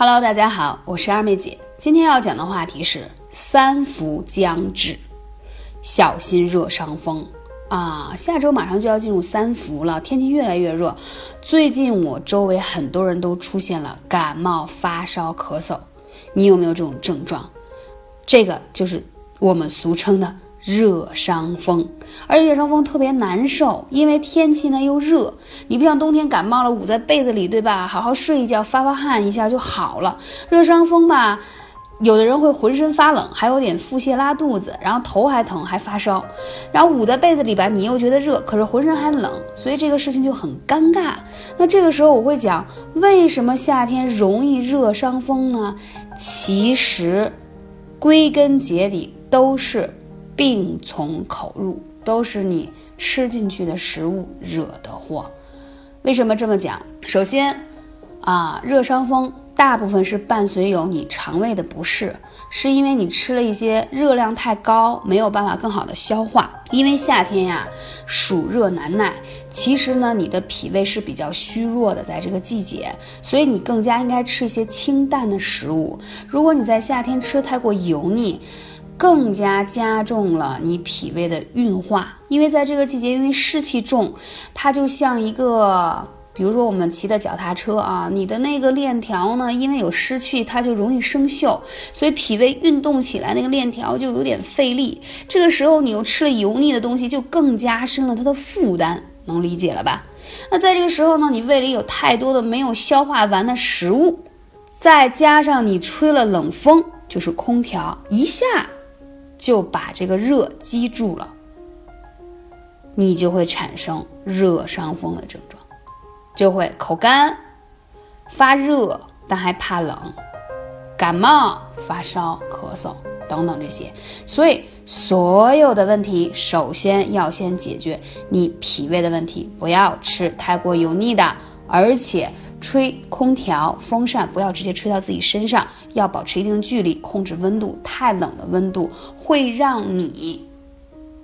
Hello，大家好，我是二妹姐。今天要讲的话题是三伏将至，小心热伤风啊！下周马上就要进入三伏了，天气越来越热。最近我周围很多人都出现了感冒、发烧、咳嗽，你有没有这种症状？这个就是我们俗称的。热伤风，而且热伤风特别难受，因为天气呢又热，你不像冬天感冒了捂在被子里，对吧？好好睡一觉，发发汗一下就好了。热伤风吧，有的人会浑身发冷，还有点腹泻、拉肚子，然后头还疼，还发烧，然后捂在被子里吧，你又觉得热，可是浑身还冷，所以这个事情就很尴尬。那这个时候我会讲，为什么夏天容易热伤风呢？其实，归根结底都是。病从口入，都是你吃进去的食物惹的祸。为什么这么讲？首先，啊，热伤风大部分是伴随有你肠胃的不适，是因为你吃了一些热量太高，没有办法更好的消化。因为夏天呀，暑热难耐，其实呢，你的脾胃是比较虚弱的，在这个季节，所以你更加应该吃一些清淡的食物。如果你在夏天吃太过油腻，更加加重了你脾胃的运化，因为在这个季节，因为湿气重，它就像一个，比如说我们骑的脚踏车啊，你的那个链条呢，因为有湿气，它就容易生锈，所以脾胃运动起来那个链条就有点费力。这个时候你又吃了油腻的东西，就更加深了它的负担，能理解了吧？那在这个时候呢，你胃里有太多的没有消化完的食物，再加上你吹了冷风，就是空调一下。就把这个热积住了，你就会产生热伤风的症状，就会口干、发热，但还怕冷，感冒、发烧、咳嗽等等这些。所以所有的问题，首先要先解决你脾胃的问题，不要吃太过油腻的，而且。吹空调、风扇不要直接吹到自己身上，要保持一定的距离，控制温度。太冷的温度会让你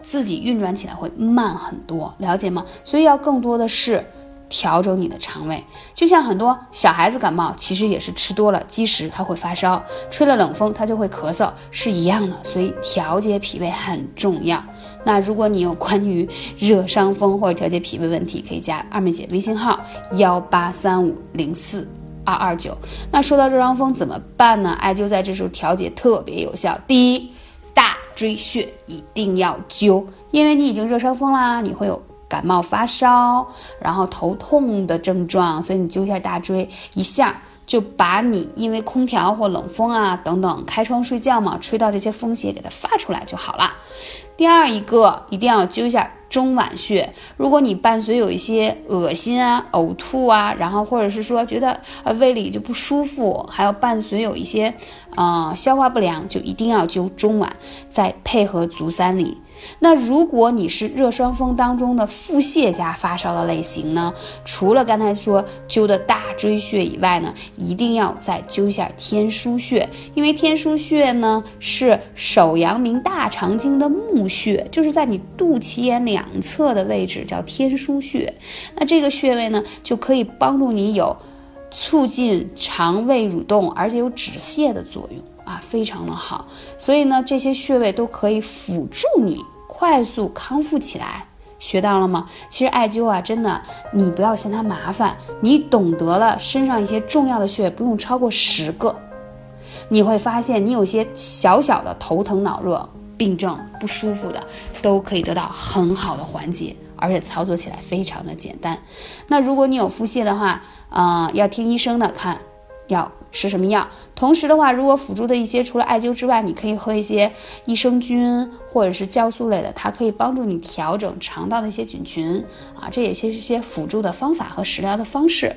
自己运转起来会慢很多，了解吗？所以要更多的是。调整你的肠胃，就像很多小孩子感冒，其实也是吃多了积食，他会发烧；吹了冷风，他就会咳嗽，是一样的。所以调节脾胃很重要。那如果你有关于热伤风或者调节脾胃问题，可以加二妹姐微信号幺八三五零四二二九。那说到热伤风怎么办呢？艾灸在这时候调节特别有效。第一，大椎穴一定要灸，因为你已经热伤风啦，你会有。感冒发烧，然后头痛的症状，所以你灸一下大椎，一下就把你因为空调或冷风啊等等开窗睡觉嘛，吹到这些风邪给它发出来就好了。第二一个一定要灸一下中脘穴，如果你伴随有一些恶心啊、呕吐啊，然后或者是说觉得呃胃里就不舒服，还有伴随有一些呃消化不良，就一定要灸中脘，再配合足三里。那如果你是热伤风当中的腹泻加发烧的类型呢？除了刚才说灸的大椎穴以外呢，一定要再灸一下天枢穴，因为天枢穴呢是手阳明大肠经的募穴，就是在你肚脐眼两侧的位置叫天枢穴。那这个穴位呢，就可以帮助你有促进肠胃蠕动，而且有止泻的作用啊，非常的好。所以呢，这些穴位都可以辅助你。快速康复起来，学到了吗？其实艾灸啊，真的，你不要嫌它麻烦，你懂得了身上一些重要的穴位，不用超过十个，你会发现你有些小小的头疼脑热病症不舒服的，都可以得到很好的缓解，而且操作起来非常的简单。那如果你有腹泻的话，呃，要听医生的看。要吃什么药？同时的话，如果辅助的一些除了艾灸之外，你可以喝一些益生菌或者是酵素类的，它可以帮助你调整肠道的一些菌群啊，这也是一些辅助的方法和食疗的方式。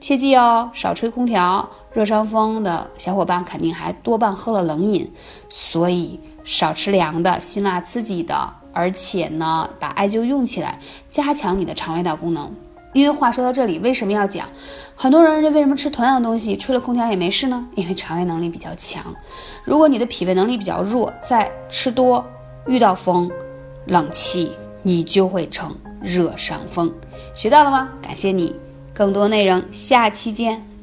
切记哦，少吹空调。热伤风的小伙伴肯定还多半喝了冷饮，所以少吃凉的、辛辣刺激的，而且呢，把艾灸用起来，加强你的肠胃道功能。因为话说到这里，为什么要讲？很多人为什么吃同样的东西，吹了空调也没事呢？因为肠胃能力比较强。如果你的脾胃能力比较弱，在吃多，遇到风、冷气，你就会成热伤风。学到了吗？感谢你，更多内容下期见。